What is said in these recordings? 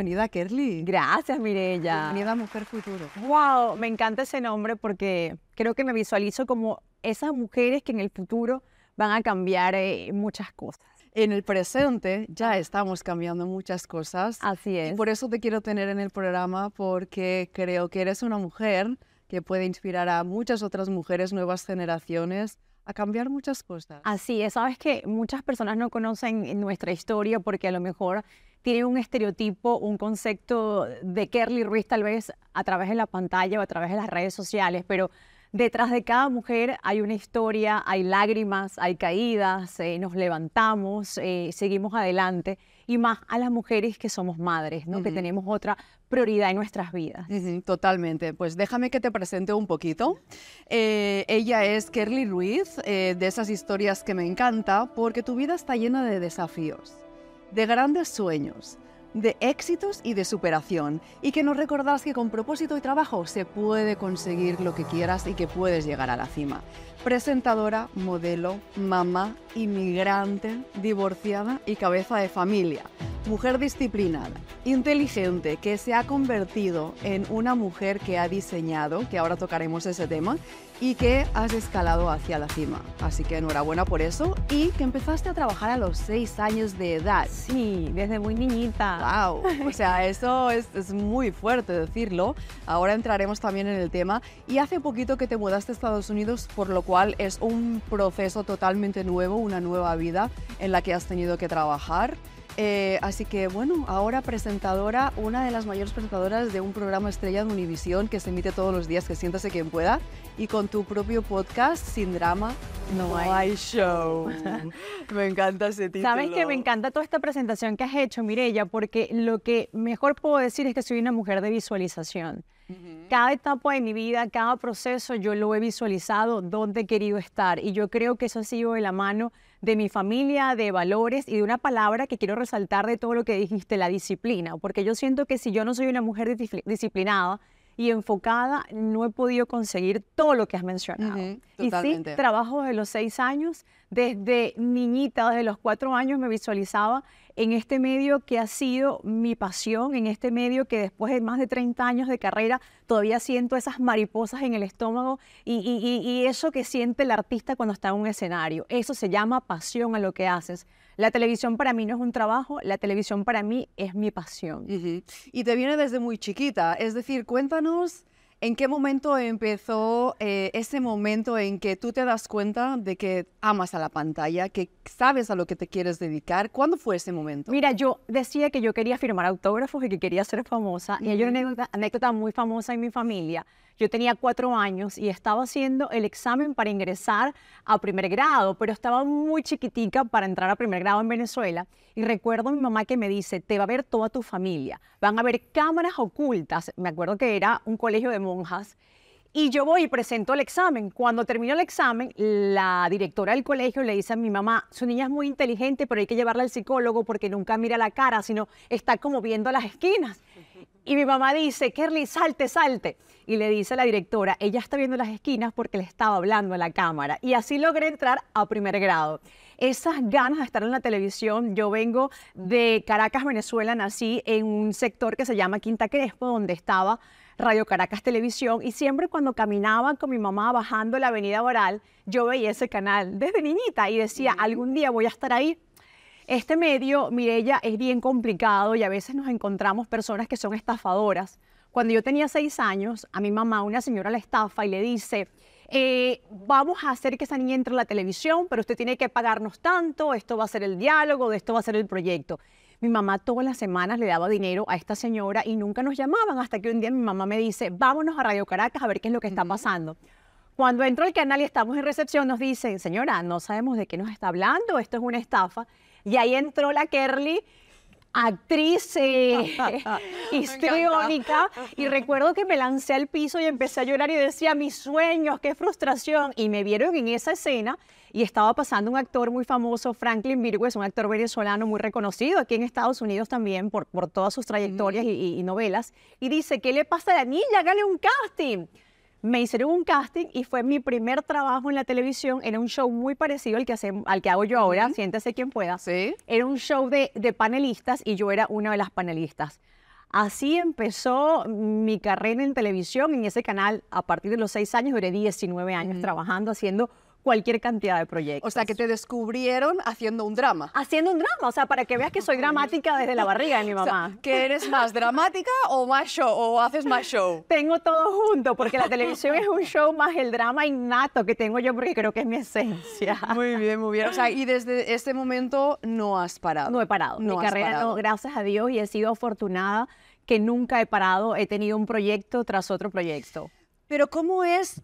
Bienvenida, Kerly. Gracias, Mirella. Bienvenida, Mujer Futuro. Wow, me encanta ese nombre porque creo que me visualizo como esas mujeres que en el futuro van a cambiar eh, muchas cosas. En el presente ya estamos cambiando muchas cosas. Así es. Y por eso te quiero tener en el programa porque creo que eres una mujer que puede inspirar a muchas otras mujeres, nuevas generaciones, a cambiar muchas cosas. Así es, sabes que muchas personas no conocen nuestra historia porque a lo mejor tienen un estereotipo, un concepto de Kerly Ruiz tal vez a través de la pantalla o a través de las redes sociales, pero detrás de cada mujer hay una historia, hay lágrimas, hay caídas, eh, nos levantamos, eh, seguimos adelante y más a las mujeres que somos madres, ¿no? que tenemos otra prioridad en nuestras vidas. totalmente. Pues déjame que te presente un poquito. Eh, ella es Kerly Ruiz, de esas historias que me encanta porque tu vida está llena de desafíos, de grandes sueños de éxitos y de superación y que nos recordarás que con propósito y trabajo se puede conseguir lo que quieras y que puedes llegar a la cima. Presentadora, modelo, mamá, inmigrante, divorciada y cabeza de familia. Mujer disciplinada, inteligente, que se ha convertido en una mujer que ha diseñado, que ahora tocaremos ese tema, y que has escalado hacia la cima. Así que enhorabuena por eso y que empezaste a trabajar a los seis años de edad. Sí, desde muy niñita. ¡Wow! O sea, eso es, es, muy fuerte decirlo. Ahora entraremos también en el tema. Y hace poquito que te mudaste a Estados Unidos, por lo cual es un proceso totalmente nuevo, una nueva vida en la que has tenido que trabajar. Eh, así que bueno, ahora presentadora, una de las mayores presentadoras de un programa estrella de Univisión que se emite todos los días, que siéntase quien pueda, y con tu propio podcast, Sin Drama, No, hay. Show. me encanta ese título. Sabes que me encanta toda esta presentación que has hecho, Mirella, porque lo que mejor puedo decir es que soy una mujer de visualización. Cada etapa de mi vida, cada proceso, yo lo he visualizado dónde he querido estar. Y yo creo que eso ha sido de la mano de mi familia, de valores y de una palabra que quiero resaltar de todo lo que dijiste, la disciplina. Porque yo siento que si yo no soy una mujer disciplinada, y enfocada, no he podido conseguir todo lo que has mencionado. y sí, trabajo desde los seis años, desde niñita, desde los cuatro años me visualizaba en este medio que ha sido mi pasión, en este medio que después de más de 30 años de carrera todavía siento esas mariposas en el estómago y, eso que siente el artista cuando está en un escenario. Eso se llama pasión a lo que haces. La televisión para mí no es un trabajo, la televisión para mí es mi pasión. Y te viene desde muy chiquita, es decir, cuéntanos ¿En qué momento empezó eh, ese momento en que tú te das cuenta de que amas a la pantalla, que sabes a lo que te quieres dedicar? ¿Cuándo fue ese momento? Mira, yo decía que yo quería firmar autógrafos y que quería ser famosa. Y hay una anécdota, muy famosa en mi familia. Yo tenía cuatro años y estaba haciendo el examen para ingresar a primer grado, pero estaba muy chiquitica para entrar a primer grado en Venezuela. Y recuerdo a mi mamá que me dice, te va a ver toda tu familia, van a ver cámaras ocultas. Me acuerdo que era un colegio de monjas. Y yo voy y presento el examen. Cuando termino el examen, la directora del colegio le dice a mi mamá, su niña es muy inteligente, pero hay que llevarla al psicólogo porque nunca mira la cara, sino está como viendo las esquinas. Y mi mamá dice, Kerly, salte, salte. Y le dice a la directora, ella está viendo las esquinas porque le estaba hablando a la cámara. Y así logré entrar a primer grado esas ganas de estar en la televisión. Yo vengo de Caracas, Venezuela, nací en un sector que se llama Quinta Crespo, donde estaba Radio Caracas Televisión y siempre cuando caminaba con mi mamá bajando la avenida Oral, yo veía ese canal desde niñita y decía, algún día voy a estar ahí. Este medio, Mirella, es bien complicado y a veces nos encontramos personas que son estafadoras. Cuando yo tenía seis años, a mi mamá una señora la estafa y le dice, eh, vamos a hacer que esa niña entre en la televisión, pero usted tiene que pagarnos tanto, esto va a ser el diálogo, esto va a ser el proyecto. Mi mamá todas las semanas le daba dinero a esta señora y nunca nos llamaban hasta que un día mi mamá me dice, vámonos a Radio Caracas a ver qué es lo que está pasando. Cuando entro al canal y estamos en recepción, nos dicen, señora, no sabemos de qué nos está hablando, esto es una estafa. Y ahí entró la Kerly actriz eh, histriónica. Y recuerdo que me lancé al piso y empecé a llorar y decía mis sueños, qué frustración y me vieron en esa escena y estaba pasando un actor muy famoso, Franklin Virgües, un actor venezolano muy reconocido aquí en Estados Unidos también por, por todas sus trayectorias y, y, novelas. Y dice, ¿qué le pasa a la niña? Hágale un casting. Me hicieron un casting y fue mi primer trabajo en la televisión. Era un show muy parecido al que, hace, al que hago yo ahora, siéntese quien pueda. Sí. Era un show de, de panelistas y yo era una de las panelistas. Así empezó mi carrera en televisión en ese canal. A partir de los seis años, duré 19 años trabajando, haciendo cualquier cantidad de proyectos. O sea, que te descubrieron haciendo un drama. Haciendo un drama, o sea, para que veas que soy dramática desde la barriga de mi O sea, mamá. ¿que eres más dramática o más show o haces más show? Tengo todo junto, porque la televisión es un show más el drama innato que tengo yo, porque creo que es mi esencia. Muy bien, muy bien. O sea, y desde este momento no has parado. No he parado. No mi carrera, parado. no, gracias a Dios, y he sido afortunada que nunca he parado. He tenido un proyecto tras otro proyecto. Pero ¿cómo es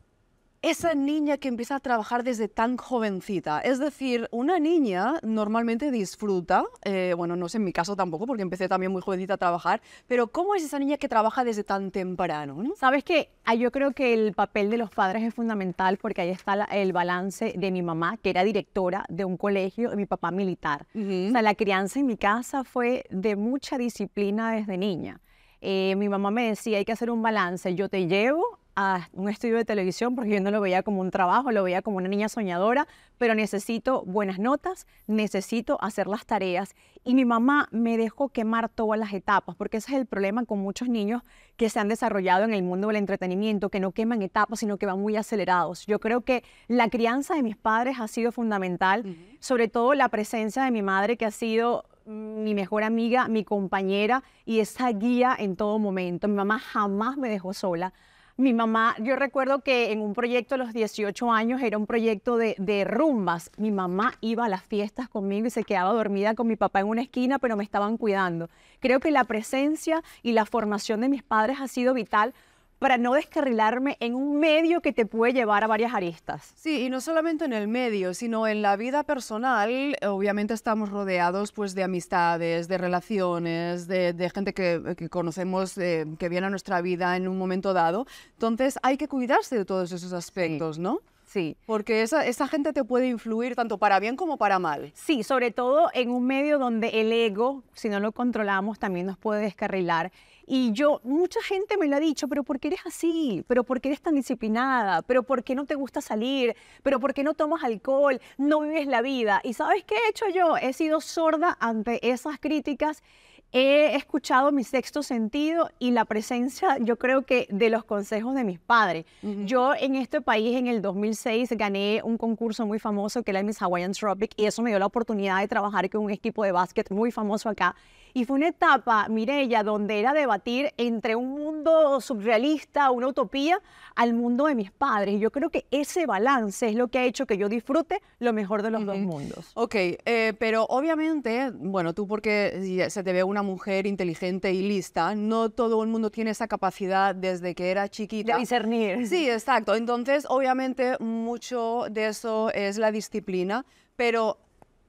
esa niña que empieza a trabajar desde tan jovencita? Es decir, una niña normalmente disfruta, eh, bueno, no sé en mi caso tampoco, porque empecé también muy jovencita a trabajar, pero ¿cómo es esa niña que trabaja desde tan temprano? no? Sabes que yo creo que el papel de los padres es fundamental porque ahí está la- el balance de mi mamá, que era directora de un colegio, y mi papá militar. O sea, la crianza en mi casa fue de mucha disciplina desde niña. Eh, mi mamá me decía, hay que hacer un balance, yo te llevo a un estudio de televisión porque yo no lo veía como un trabajo, lo veía como una niña soñadora, pero necesito buenas notas, necesito hacer las tareas. Y mi mamá me dejó quemar todas las etapas, porque ese es el problema con muchos niños que se han desarrollado en el mundo del entretenimiento, que no queman etapas, sino que van muy acelerados. Yo creo que la crianza de mis padres ha sido fundamental, sobre todo la presencia de mi madre, que ha sido mi mejor amiga, mi compañera y esa guía en todo momento. Mi mamá jamás me dejó sola. Mi mamá, yo recuerdo que en un proyecto a los 18 años era un proyecto de, de rumbas. Mi mamá iba a las fiestas conmigo y se quedaba dormida con mi papá en una esquina, pero me estaban cuidando. Creo que la presencia y la formación de mis padres ha sido vital para no descarrilarme en un medio que te puede llevar a varias aristas. Sí, y no solamente en el medio, sino en la vida personal, obviamente estamos rodeados pues de amistades, de relaciones, de, de gente que, que conocemos, eh, que viene a nuestra vida en un momento dado. Entonces hay que cuidarse de todos esos aspectos, ¿no? Sí. Porque esa, esa gente te puede influir tanto para bien como para mal. Sí, sobre todo en un medio donde el ego, si no lo controlamos, también nos puede descarrilar. Y yo, mucha gente me lo ha dicho, pero ¿por qué eres así? ¿Pero por qué eres tan disciplinada? ¿Pero por qué no te gusta salir? ¿Pero por qué no tomas alcohol? ¿No vives la vida? ¿Y sabes qué he hecho yo? He sido sorda ante esas críticas. He escuchado mi sexto sentido y la presencia, yo creo que, de los consejos de mis padres. Yo en este país, en el 2006, gané un concurso muy famoso que era el Miss Hawaiian Tropic y eso me dio la oportunidad de trabajar con un equipo de básquet muy famoso acá. Y fue una etapa, Mirella, donde era debatir entre un mundo surrealista, una utopía, al mundo de mis padres. Y yo creo que ese balance es lo que ha hecho que yo disfrute lo mejor de los dos mundos. Ok, eh, pero obviamente, bueno, tú porque se te ve una mujer inteligente y lista, no todo el mundo tiene esa capacidad desde que era chiquita. De discernir. Sí, exacto. Entonces, obviamente, mucho de eso es la disciplina, pero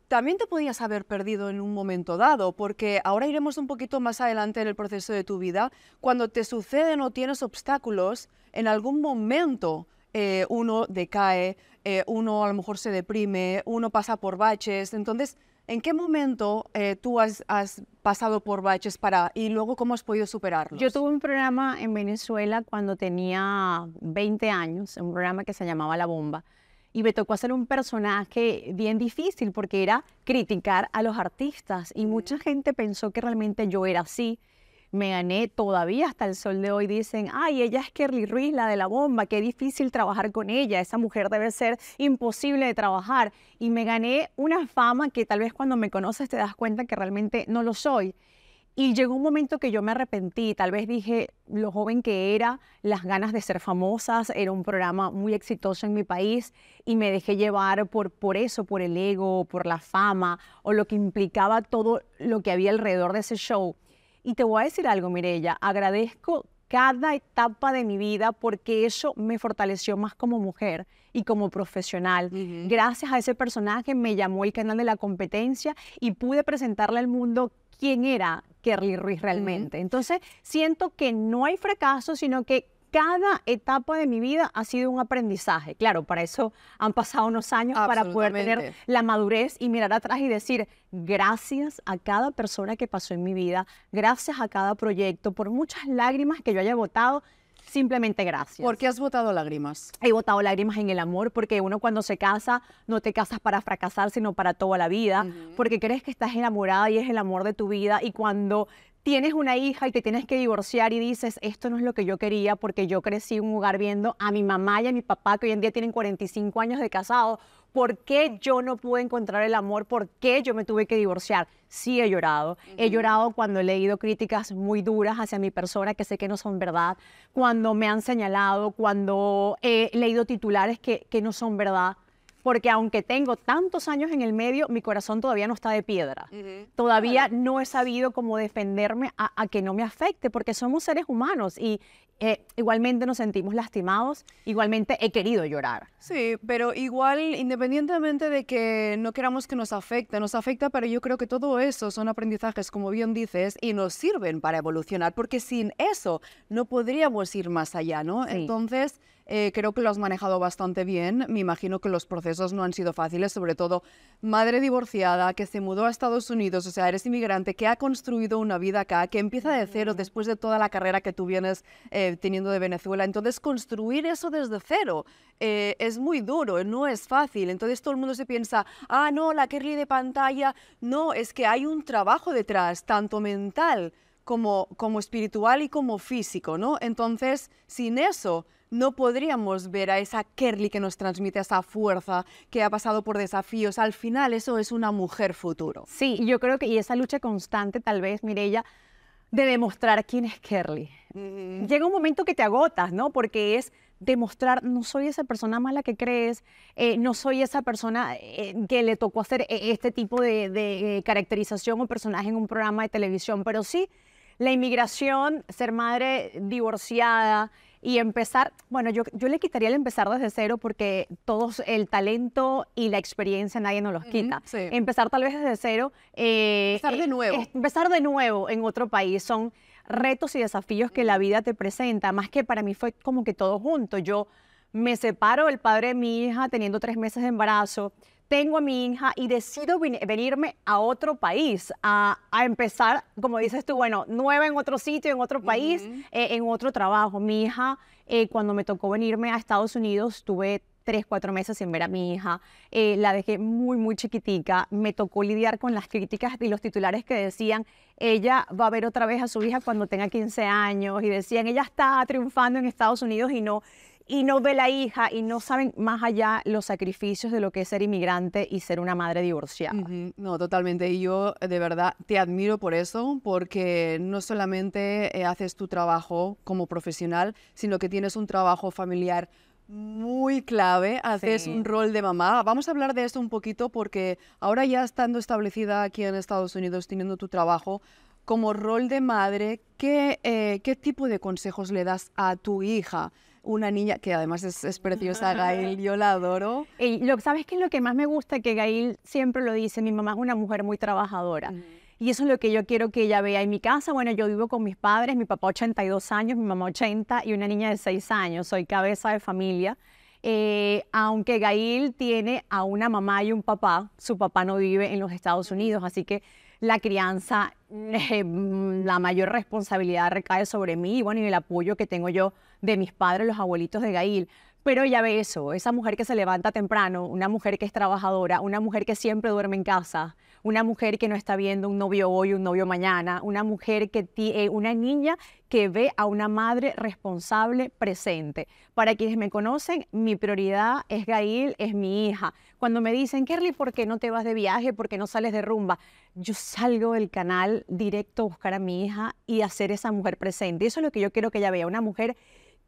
también te podías haber perdido en un momento dado, porque ahora iremos un poquito más adelante en el proceso de tu vida. Cuando te suceden o tienes obstáculos, en algún momento eh, uno decae, eh, uno a lo mejor se deprime, uno pasa por baches. Entonces, ¿en qué momento eh, tú has, has pasado por baches para y luego cómo has podido superarlos? Yo tuve un programa en Venezuela cuando tenía 20 años, un programa que se llamaba La Bomba. Y me tocó hacer un personaje bien difícil porque era criticar a los artistas. Y mucha gente pensó que realmente yo era así. Me gané todavía hasta el sol de hoy. Dicen, ay, ella es Kerly Ruiz, la de la bomba, qué difícil trabajar con ella. Esa mujer debe ser imposible de trabajar. Y me gané una fama que tal vez cuando me conoces te das cuenta que realmente no lo soy. Y llegó un momento que yo me arrepentí, tal vez dije lo joven que era, las ganas de ser famosas, era un programa muy exitoso en mi país y me dejé llevar por, por eso, por el ego, por la fama o lo que implicaba todo lo que había alrededor de ese show. Y te voy a decir algo, Mirella, agradezco cada etapa de mi vida porque eso me fortaleció más como mujer y como profesional. Gracias a ese personaje me llamó el canal de la competencia y pude presentarle al mundo quién era Kerly Ruiz realmente. Entonces, siento que no hay fracaso, sino que cada etapa de mi vida ha sido un aprendizaje. Claro, para eso han pasado unos años para poder tener la madurez y mirar atrás y decir, gracias a cada persona que pasó en mi vida, gracias a cada proyecto, por muchas lágrimas que yo haya botado, simplemente gracias. ¿Por qué has botado lágrimas? He botado lágrimas en el amor porque uno cuando se casa no te casas para fracasar, sino para toda la vida, porque crees que estás enamorada y es el amor de tu vida y cuando tienes una hija y te tienes que divorciar y dices, esto no es lo que yo quería porque yo crecí en un hogar viendo a mi mamá y a mi papá que hoy en día tienen 45 años de casado, ¿por qué yo no pude encontrar el amor? ¿Por qué yo me tuve que divorciar? Sí he llorado. He llorado cuando he leído críticas muy duras hacia mi persona que sé que no son verdad, cuando me han señalado, cuando he leído titulares que, que no son verdad porque aunque tengo tantos años en el medio, mi corazón todavía no está de piedra. Todavía no he sabido cómo defenderme a, que no me afecte, porque somos seres humanos y eh, igualmente nos sentimos lastimados, igualmente he querido llorar. Sí, pero igual, independientemente de que no queramos que nos afecte, nos afecta, pero yo creo que todo eso son aprendizajes, como bien dices, y nos sirven para evolucionar, porque sin eso no podríamos ir más allá, ¿no? Entonces eh, creo que lo has manejado bastante bien. Me imagino que los procesos no han sido fáciles, sobre todo madre divorciada que se mudó a Estados Unidos, o sea, eres inmigrante, que ha construido una vida acá, que empieza de cero después de toda la carrera que tú vienes eh, teniendo de Venezuela. Entonces, construir eso desde cero eh, es muy duro, no es fácil. Entonces, todo el mundo se piensa, ah, no, la Kerly de pantalla. No, es que hay un trabajo detrás, tanto mental como, como espiritual y como físico, ¿no? Entonces, sin eso no podríamos ver a esa Kerly que nos transmite esa fuerza, que ha pasado por desafíos. Al final eso es una mujer futuro. Sí, yo creo que y esa lucha constante tal vez, Mirella, de demostrar quién es Kerly. Llega un momento que te agotas, ¿no? Porque es demostrar, no soy esa persona mala que crees, eh, no soy esa persona eh, que le tocó hacer eh, este tipo de caracterización o personaje en un programa de televisión, pero sí la inmigración, ser madre divorciada, y empezar, bueno, yo, yo le quitaría el empezar desde cero porque todos el talento y la experiencia nadie nos los quita. Empezar tal vez desde cero. Eh, empezar de eh, nuevo. empezar de nuevo en otro país son retos y desafíos que la vida te presenta, más que para mí fue como que todo junto. Yo me separo del padre de mi hija teniendo tres meses de embarazo, tengo a mi hija y decido venirme a otro país, a, empezar, como dices tú, bueno, nueva en otro sitio, en otro país, eh, en otro trabajo. Mi hija, eh, cuando me tocó venirme a Estados Unidos, tuve tres, cuatro meses sin ver a mi hija. Eh, la dejé muy, muy chiquitica. Me tocó lidiar con las críticas y los titulares que decían, ella va a ver otra vez a su hija cuando tenga 15 años. Y decían, ella está triunfando en Estados Unidos y no y no ve la hija y no saben más allá los sacrificios de lo que es ser inmigrante y ser una madre divorciada. No, totalmente. Y yo de verdad te admiro por eso, porque no solamente eh, haces tu trabajo como profesional, sino que tienes un trabajo familiar muy clave, haces un rol de mamá. Vamos a hablar de esto un poquito porque ahora ya estando establecida aquí en Estados Unidos, teniendo tu trabajo, como rol de madre, ¿qué, eh, ¿qué tipo de consejos le das a tu hija? una niña que además es, preciosa, Gail, yo la adoro. Y lo, ¿Sabes qué es lo que más me gusta? Que Gail siempre lo dice, mi mamá es una mujer muy trabajadora. Y eso es lo que yo quiero que ella vea en mi casa. Bueno, yo vivo con mis padres, mi papá 82 años, mi mamá 80 y una niña de 6 años. Soy cabeza de familia. Eh, aunque Gail tiene a una mamá y un papá, su papá no vive en los Estados Unidos, así que la crianza, eh, la mayor responsabilidad recae sobre mí y bueno, el apoyo que tengo yo de mis padres, los abuelitos de Gail. Pero ya ve eso, esa mujer que se levanta temprano, una mujer que es trabajadora, una mujer que siempre duerme en casa, una mujer que no está viendo un novio hoy, un novio mañana, una mujer que tiene, una niña que ve a una madre responsable presente. Para quienes me conocen, mi prioridad es Gail, es mi hija. Cuando me dicen, Kerly, ¿por qué no te vas de viaje? ¿Por qué no sales de rumba? Yo salgo del canal directo a buscar a mi hija y hacer esa mujer presente. Eso es lo que yo quiero que ella vea, una mujer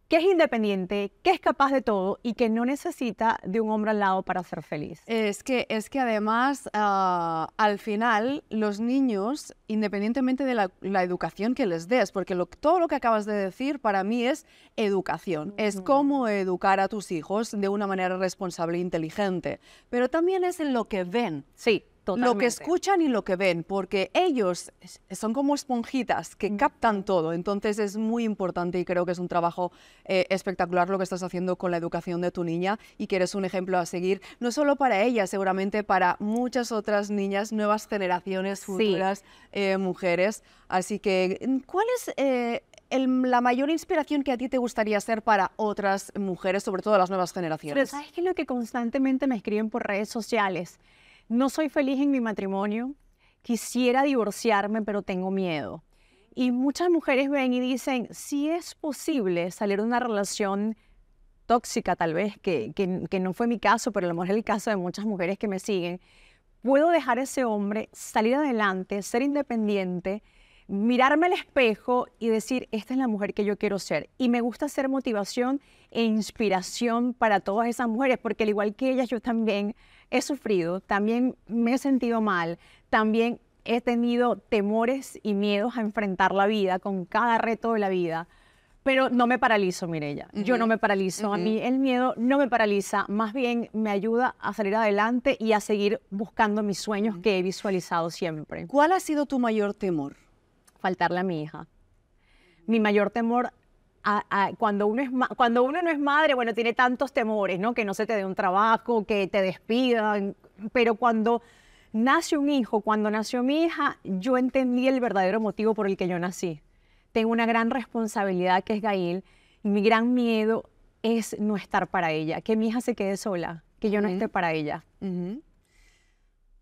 que es independiente, que es capaz de todo y que no necesita de un hombre al lado para ser feliz. Es que, es que además, ah, al final, los niños, independientemente de la, educación que les des, porque todo lo que acabas de decir para mí es educación, es cómo educar a tus hijos de una manera responsable e inteligente, pero también es en lo que ven. Sí. Lo que escuchan y lo que ven, porque ellos son como esponjitas que captan todo. Entonces es muy importante y creo que es un trabajo eh, espectacular lo que estás haciendo con la educación de tu niña y que eres un ejemplo a seguir, no solo para ella, seguramente para muchas otras niñas, nuevas generaciones futuras, eh, mujeres. Así que, ¿cuál es eh, el- la mayor inspiración que a ti te gustaría ser para otras mujeres, sobre todo las nuevas Pero generaciones? ¿sabes qué es lo que constantemente me escriben por redes sociales? No soy feliz en mi matrimonio, quisiera divorciarme, pero tengo miedo. Y muchas mujeres ven y dicen, si es posible salir de una relación tóxica tal vez, que, que- que no fue mi caso, pero a lo mejor es el caso de muchas mujeres que me siguen, puedo dejar a ese hombre, salir adelante, ser independiente, mirarme al espejo y decir, esta es la mujer que yo quiero ser. Y me gusta ser motivación e inspiración para todas esas mujeres, porque al igual que ellas, yo también he sufrido, también me he sentido mal, también he tenido temores y miedos a enfrentar la vida con cada reto de la vida. Pero no me paralizo, Mirella. Yo no me paralizo. A mí el miedo no me paraliza, más bien me ayuda a salir adelante y a seguir buscando mis sueños que he visualizado siempre. ¿Cuál ha sido tu mayor temor? Faltarle a mi hija. Mi mayor temor a- a- cuando, uno es cuando uno no es madre, bueno, tiene tantos temores, ¿no? Que no se te dé un trabajo, que te despidan, pero cuando nace un hijo, cuando nació mi hija, yo entendí el verdadero motivo por el que yo nací. Tengo una gran responsabilidad que es Gail y mi gran miedo es no estar para ella, que mi hija se quede sola, que yo no esté para ella. Ujú.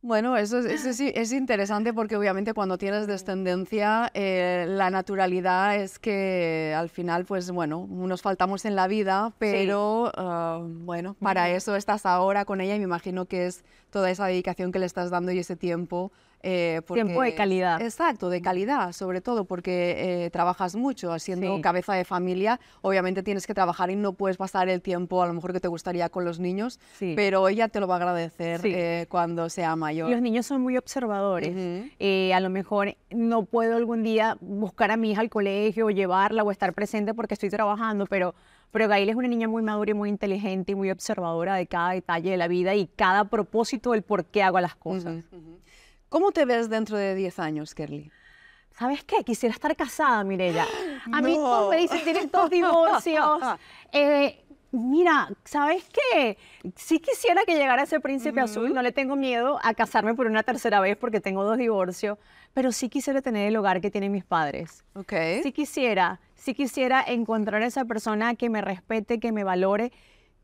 Bueno, eso, es, eso sí es interesante porque obviamente cuando tienes descendencia, eh, la naturalidad es que al final, pues bueno, nos faltamos en la vida, pero ah, bueno, para eso estás ahora con ella y me imagino que es toda esa dedicación que le estás dando y ese tiempo. Eh, Tiempo de porque- calidad. Exacto, de calidad, sobre todo porque eh, trabajas mucho, siendo Sí. cabeza de familia, obviamente tienes que trabajar y no puedes pasar el tiempo a lo mejor que te gustaría con los niños, Sí. pero ella te lo va a agradecer Sí. eh, cuando sea mayor. Los niños son muy observadores. Eh, a lo mejor no puedo algún día buscar a mi hija al colegio o llevarla o estar presente porque estoy trabajando, pero, pero Gail es una niña muy madura y muy inteligente y muy observadora de cada detalle de la vida y cada propósito del por qué hago las cosas. ¿Cómo te ves dentro de 10 años, Kerly? ¿Sabes qué? Quisiera estar casada, Mirella. A mí No. todos me dicen, tienes dos divorcios. Eh, mira, ¿sabes qué? Sí quisiera que llegara ese príncipe azul. No le tengo miedo a casarme por una tercera vez porque tengo dos divorcios. Pero sí quisiera tener el hogar que tienen mis padres. Ok. Sí quisiera, sí quisiera encontrar a esa persona que me respete, que me valore,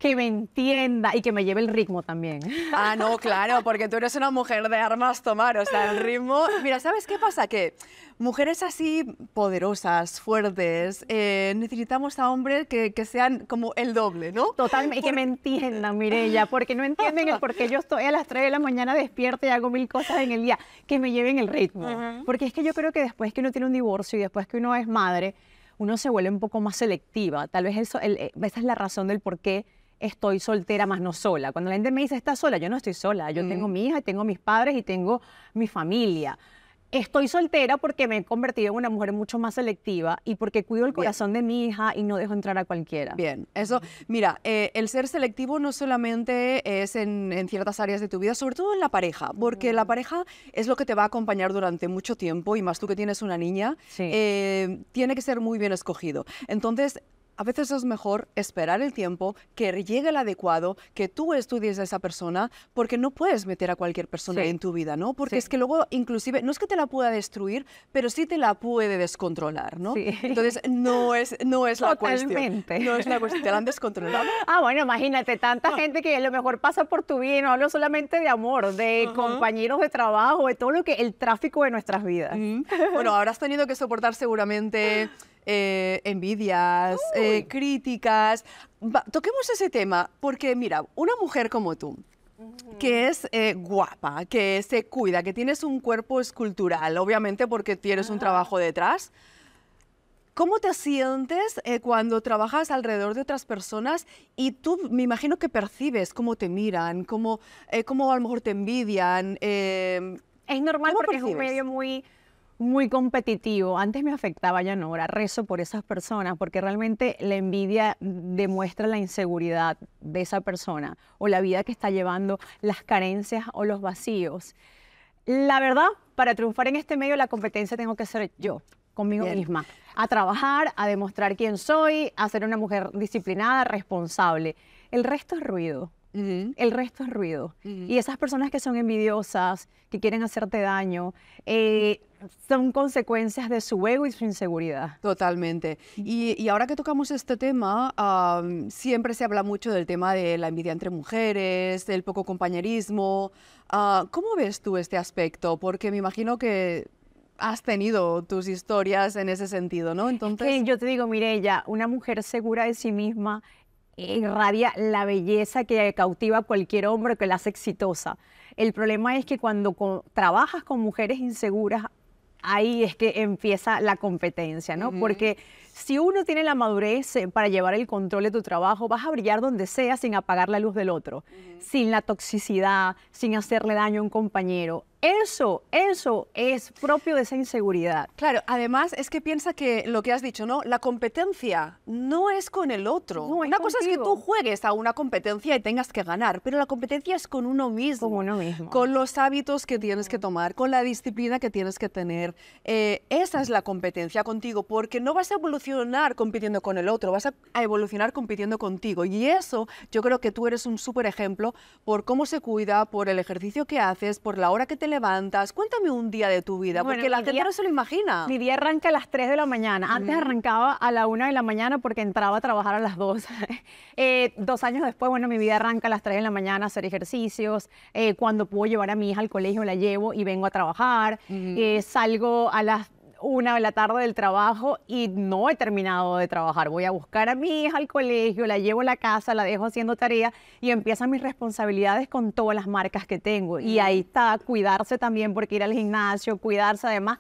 que me entienda y que me lleve el ritmo también. Ah, no, claro, porque tú eres una mujer de armas tomar, o sea, el ritmo... Mira, ¿sabes qué pasa? Que mujeres así poderosas, fuertes, eh, necesitamos a hombres que, que sean como el doble, ¿no? Totalmente, y que me entiendan, Mirella, porque no entienden el por qué yo estoy a las 3 de la mañana despierta y hago mil cosas en el día, que me lleven el ritmo. Porque es que yo creo que después que uno tiene un divorcio y después que uno es madre, uno se vuelve un poco más selectiva. Tal vez eso, el- eh, esa es la razón del por qué estoy soltera más no sola. Cuando la gente me dice, ¿estás sola? Yo no estoy sola. Yo tengo mi hija, y tengo mis padres y tengo mi familia. Estoy soltera porque me he convertido en una mujer mucho más selectiva y porque cuido el corazón de mi hija y no dejo entrar a cualquiera. Bien, eso, mira, eh, el ser selectivo no solamente es en, en ciertas áreas de tu vida, sobre todo en la pareja, porque la pareja es lo que te va a acompañar durante mucho tiempo y más tú que tienes una niña, Sí. eh, tiene que ser muy bien escogido. Entonces, a veces es mejor esperar el tiempo, que llegue el adecuado, que tú estudies a esa persona, porque no puedes meter a cualquier persona Sí. en tu vida, ¿no? Porque Sí. es que luego, inclusive, no es que te la pueda destruir, pero sí te la puede descontrolar, ¿no? Sí. Entonces, no es, no es la cuestión. Totalmente. No es la cuestión, te la han descontrolado. Ah, bueno, imagínate, tanta gente que a lo mejor pasa por tu vida, no hablo solamente de amor, de compañeros de trabajo, de todo lo que, el tráfico de nuestras vidas. Bueno, habrás tenido que soportar seguramente eh, envidias, eh, críticas. Va, toquemos ese tema, porque mira, una mujer como tú, que es eh, guapa, que se cuida, que tienes un cuerpo escultural, obviamente porque tienes un trabajo detrás. ¿Cómo te sientes eh, cuando trabajas alrededor de otras personas y tú me imagino que percibes cómo te miran, cómo, eh, cómo a lo mejor te envidian? Es normal ¿Cómo porque es un medio muy, muy competitivo. Antes me afectaba, ya no, ahora rezo por esas personas porque realmente la envidia demuestra la inseguridad de esa persona o la vida que está llevando, las carencias o los vacíos. La verdad, para triunfar en este medio, la competencia tengo que ser yo, conmigo Bien. misma. A trabajar, a demostrar quién soy, a ser una mujer disciplinada, responsable. El resto es ruido. El resto es ruido. Y esas personas que son envidiosas, que quieren hacerte daño, eh, son consecuencias de su ego y su inseguridad. Totalmente. Y, y ahora que tocamos este tema, am, siempre se habla mucho del tema de la envidia entre mujeres, del poco compañerismo. Ah, ¿Cómo ves tú este aspecto? Porque me imagino que has tenido tus historias en ese sentido, ¿no? Entonces, Que yo te digo, Mireya, una mujer segura de sí misma irradia la belleza que cautiva a cualquier hombre que la hace exitosa. El problema es que cuando co- trabajas con mujeres inseguras, ahí es que empieza la competencia, ¿no? Porque si uno tiene la madurez eh, para llevar el control de tu trabajo, vas a brillar donde sea sin apagar la luz del otro, sin la toxicidad, sin hacerle daño a un compañero. Eso, eso es propio de esa inseguridad. Claro, además es que piensa que lo que has dicho, ¿no? La competencia no es con el otro. No, una cosa es que tú juegues a una competencia y tengas que ganar, pero la competencia es con uno mismo. Con uno mismo. Con los hábitos que tienes que tomar, con la disciplina que tienes que tener. Eh, esa es la competencia contigo, porque no vas a evolucionar compitiendo con el otro, vas a, a evolucionar compitiendo contigo. Y eso yo creo que tú eres un súper ejemplo por cómo se cuida, por el ejercicio que haces, por la hora que te levantas. Cuéntame un día de tu vida, Bueno, porque la gente no se lo imagina. Mi día arranca a las 3 de la mañana. Antes arrancaba a la 1 de la mañana porque entraba a trabajar a las 2. Eh, dos años después, bueno, mi vida arranca a las 3 de la mañana a hacer ejercicios. Eh, cuando puedo llevar a mi hija al colegio, la llevo y vengo a trabajar. Eh, salgo a las una de la tarde del trabajo y no he terminado de trabajar. Voy a buscar a mi hija al colegio, la llevo a la casa, la dejo haciendo tarea y empiezan mis responsabilidades con todas las marcas que tengo. Y ahí está cuidarse también porque ir al gimnasio, cuidarse además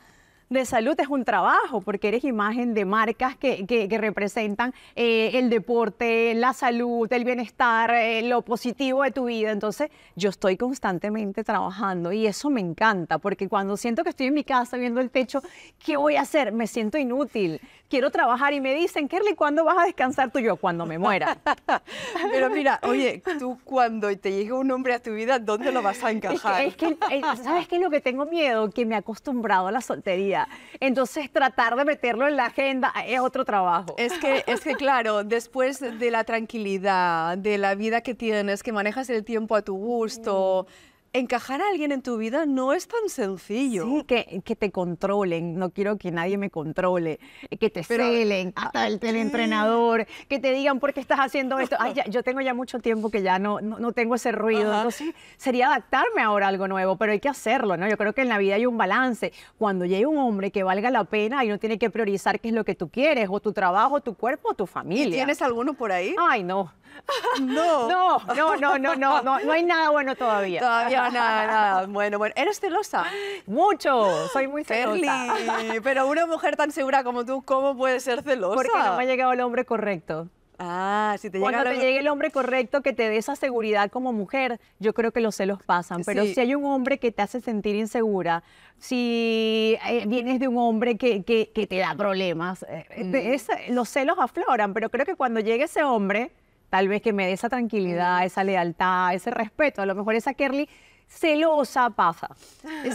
de salud es un trabajo, porque eres imagen de marcas que, que- que representan eh, el deporte, la salud, el bienestar, eh, lo positivo de tu vida. Entonces, yo estoy constantemente trabajando y eso me encanta, porque cuando siento que estoy en mi casa viendo el techo, ¿qué voy a hacer? Me siento inútil. Quiero trabajar y me dicen, Kerly, ¿cuándo vas a descansar tú? Yo, cuando me muera. Pero mira, oye, tú cuando te llegue un hombre a tu vida, ¿dónde lo vas a Es que- encajar? Es que, eh, ¿sabes qué es lo que tengo miedo? Que me he acostumbrado a la soltería. Entonces, tratar de meterlo en la agenda es otro trabajo. Es que, es que, claro, después de la tranquilidad, de la vida que tienes, que manejas el tiempo a tu gusto, encajar a alguien en tu vida no es tan sencillo. Sí, que, que te controlen, no quiero que nadie me controle, que te Pero, celen, hasta el teleentrenador, que te digan por qué estás haciendo esto. Ay, ya- yo tengo ya mucho tiempo que ya no, no, no tengo ese ruido, Ajá. entonces sería adaptarme ahora a algo nuevo, pero hay que hacerlo, ¿no? Yo creo que en la vida hay un balance. Cuando llegue un hombre que valga la pena y no tiene que priorizar qué es lo que tú quieres, o tu trabajo, tu cuerpo, o tu familia. ¿Y tienes alguno por ahí? Ay, no. No. No, no, no, no, no, no, no hay nada bueno todavía. Todavía nada, nada. Bueno, bueno. ¿Eres celosa? Mucho, soy muy celosa. Ferli, pero una mujer tan segura como tú, ¿cómo puede ser celosa? Porque no me ha llegado el hombre correcto. Ah, si te llega Cuando te llegue el hombre correcto que te dé esa seguridad como mujer, yo creo que los celos pasan. Pero Sí. si hay un hombre que te hace sentir insegura, si eh, vienes de un hombre que, que- que te da problemas, eh, esa- los celos afloran. Pero creo que cuando llegue ese hombre, tal vez que me dé esa tranquilidad, esa lealtad, ese respeto, a lo mejor esa Kerly celosa pasa.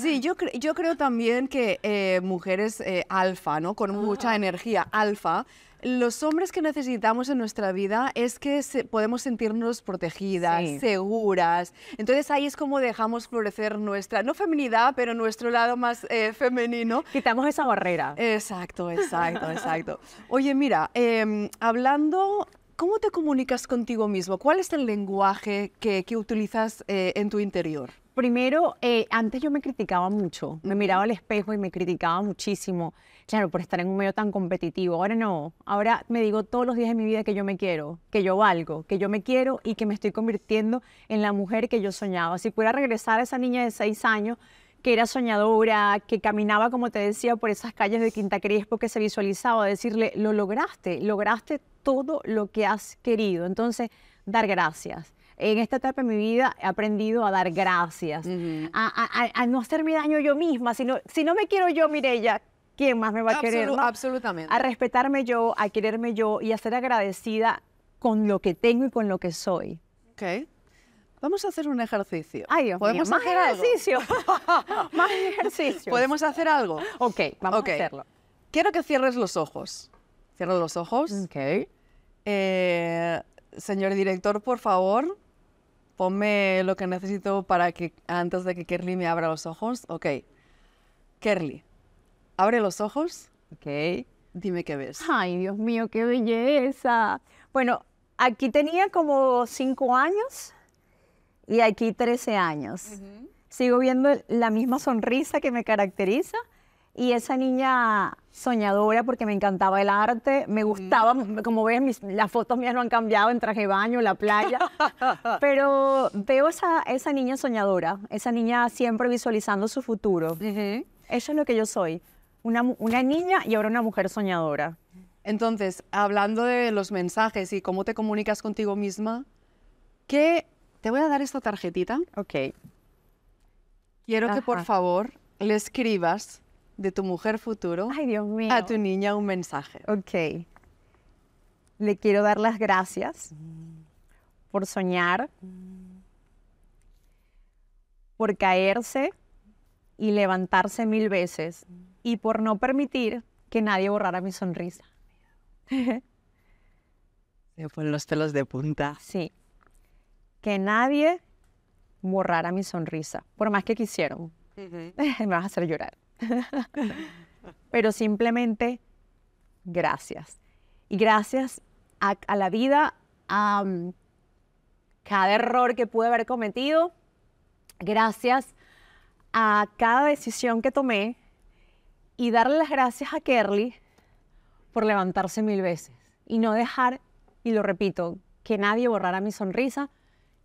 Sí, yo, cre- yo creo también que eh, mujeres eh, alfa, ¿no? Con mucha energía alfa, los hombres que necesitamos en nuestra vida es que se- podemos sentirnos protegidas, Sí. seguras. Entonces ahí es como dejamos florecer nuestra, no feminidad, pero nuestro lado más eh, femenino. Quitamos esa barrera. Exacto, exacto, exacto. Oye, mira, em, hablando, ¿cómo te comunicas contigo mismo? ¿Cuál es el lenguaje que, que utilizas eh, en tu interior? Primero, eh, antes yo me criticaba mucho, me miraba al espejo y me criticaba muchísimo, claro, por estar en un medio tan competitivo. Ahora no, ahora me digo todos los días de mi vida que yo me quiero, que yo valgo, que yo me quiero y que me estoy convirtiendo en la mujer que yo soñaba. Si pudiera regresar a esa niña de seis años que era soñadora, que caminaba, como te decía, por esas calles de Quinta Crespo, que se visualizaba, decirle, lo lograste, lograste todo lo que has querido. Entonces, dar gracias. En esta etapa de mi vida he aprendido a dar gracias, a, a- a- a no hacerme daño yo misma, sino, si no me quiero yo, Mireya, ¿quién más me va a querer? No? absolutamente. A respetarme yo, a quererme yo y a ser agradecida con lo que tengo y con lo que soy. Ok. Vamos a hacer un ejercicio. Ay, Dios ¿Podemos mío, más hacer algo? ejercicio. más ejercicio. ¿Podemos hacer algo? Ok, vamos a hacerlo. Quiero que cierres los ojos. Cierra los ojos. Ok. Eh, señor director, por favor, ponme lo que necesito para que antes de que Kerly me abra los ojos. Ok. Kerly, Abre los ojos. Ok. Dime qué ves. Ay, Dios mío, qué belleza. Bueno, aquí tenía como cinco años y aquí 13 años. Sigo viendo la misma sonrisa que me caracteriza y esa niña soñadora porque me encantaba el arte, me gustaba, como ven, mis- las fotos mías no han cambiado en traje de baño, la playa, pero veo esa, esa niña soñadora, esa niña siempre visualizando su futuro. Eso es lo que yo soy, una, niña y ahora una mujer soñadora. Entonces, hablando de los mensajes y cómo te comunicas contigo misma, ¿qué? Te voy a dar esta tarjetita. Ok. Quiero que por favor le escribas de tu mujer futuro Ay, Dios mío. a tu niña un mensaje. Ok. Le quiero dar las gracias por soñar, por caerse y levantarse mil veces y por no permitir que nadie borrara mi sonrisa. Se ponen los pelos de punta. Sí. Que nadie borrara mi sonrisa, por más que quisieron. Me vas a hacer llorar. Pero simplemente gracias. Y gracias a, la vida, a mm, cada error que pude haber cometido, gracias a cada decisión que tomé y darle las gracias a Kerly por levantarse mil veces y no dejar, y lo repito, que nadie borrara mi sonrisa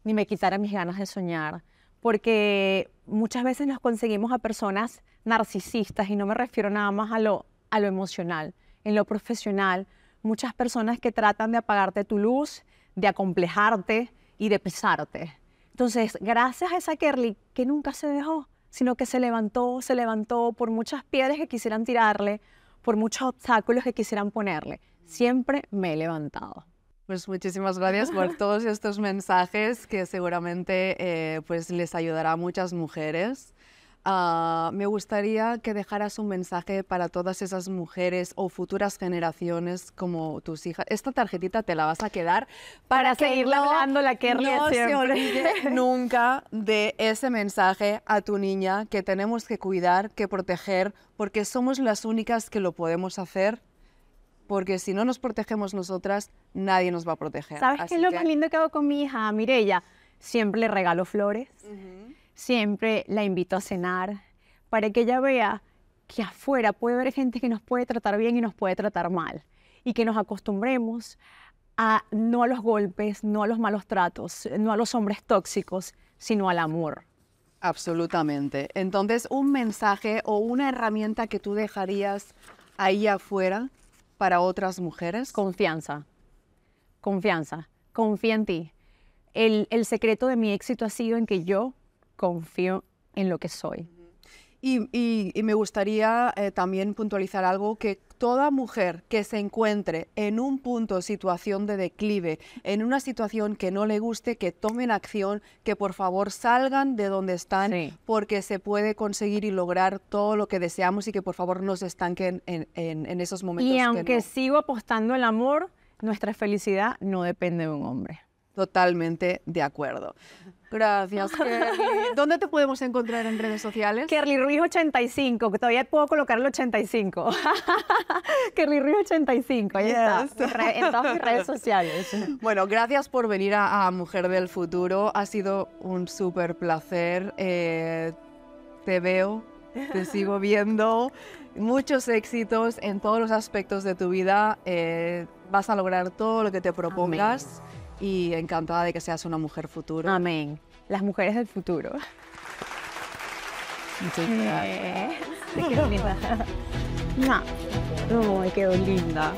ni me quitara mis ganas de soñar. Porque muchas veces nos conseguimos a personas narcisistas y no me refiero nada más a lo, a lo emocional, en lo profesional. Muchas personas que tratan de apagarte tu luz, de acomplejarte y de pesarte. Entonces, gracias a esa Kerly que nunca se dejó, sino que se levantó, se levantó por muchas piedras que quisieran tirarle, por muchos obstáculos que quisieran ponerle. Siempre me he levantado. Pues muchísimas gracias por todos estos mensajes que seguramente eh, pues les ayudará a muchas mujeres. Ah, me gustaría que dejaras un mensaje para todas esas mujeres o futuras generaciones como tus hijas. Esta tarjetita te la vas a quedar Para que seguirle hablando la de no se siempre. olvide nunca de ese mensaje a tu niña que tenemos que cuidar, que proteger, porque somos las únicas que lo podemos hacer. Porque si no nos protegemos nosotras, nadie nos va a proteger. ¿Sabes qué Así es lo que- más lindo que hago con mi hija, Mirella? Siempre le regalo flores, siempre la invito a cenar, para que ella vea que afuera puede haber gente que nos puede tratar bien y nos puede tratar mal. Y que nos acostumbremos a no a los golpes, no a los malos tratos, no a los hombres tóxicos, sino al amor. Absolutamente. Entonces, un mensaje o una herramienta que tú dejarías ahí afuera para otras mujeres. Confianza, confianza, confía en ti. El, el secreto de mi éxito ha sido en que yo confío en lo que soy. Y, y- y me gustaría eh, también puntualizar algo, que toda mujer que se encuentre en un punto, situación de declive, en una situación que no le guste, que tomen acción, que por favor salgan de donde están, Sí. porque se puede conseguir y lograr todo lo que deseamos y que por favor no se estanquen en, en- en esos momentos. Y que aunque no. sigo apostando al amor, nuestra felicidad no depende de un hombre. Totalmente de acuerdo. Gracias, Kelly. ¿Dónde te podemos encontrar en redes sociales? Kerly Ruiz 85, que todavía puedo colocar el 85. Kerly Ruiz 85, ahí está, Yes. re- en todas mis redes sociales. Bueno, gracias por venir a, a Mujer del Futuro. Ha sido un súper placer. Eh, te veo, te sigo viendo. Muchos éxitos en todos los aspectos de tu vida. Eh, vas a lograr todo lo que te propongas. Y encantada de que seas una mujer futuro. Amén. Las mujeres del futuro. Muchas gracias. Eh, te quiero, linda. Ay, quedó linda.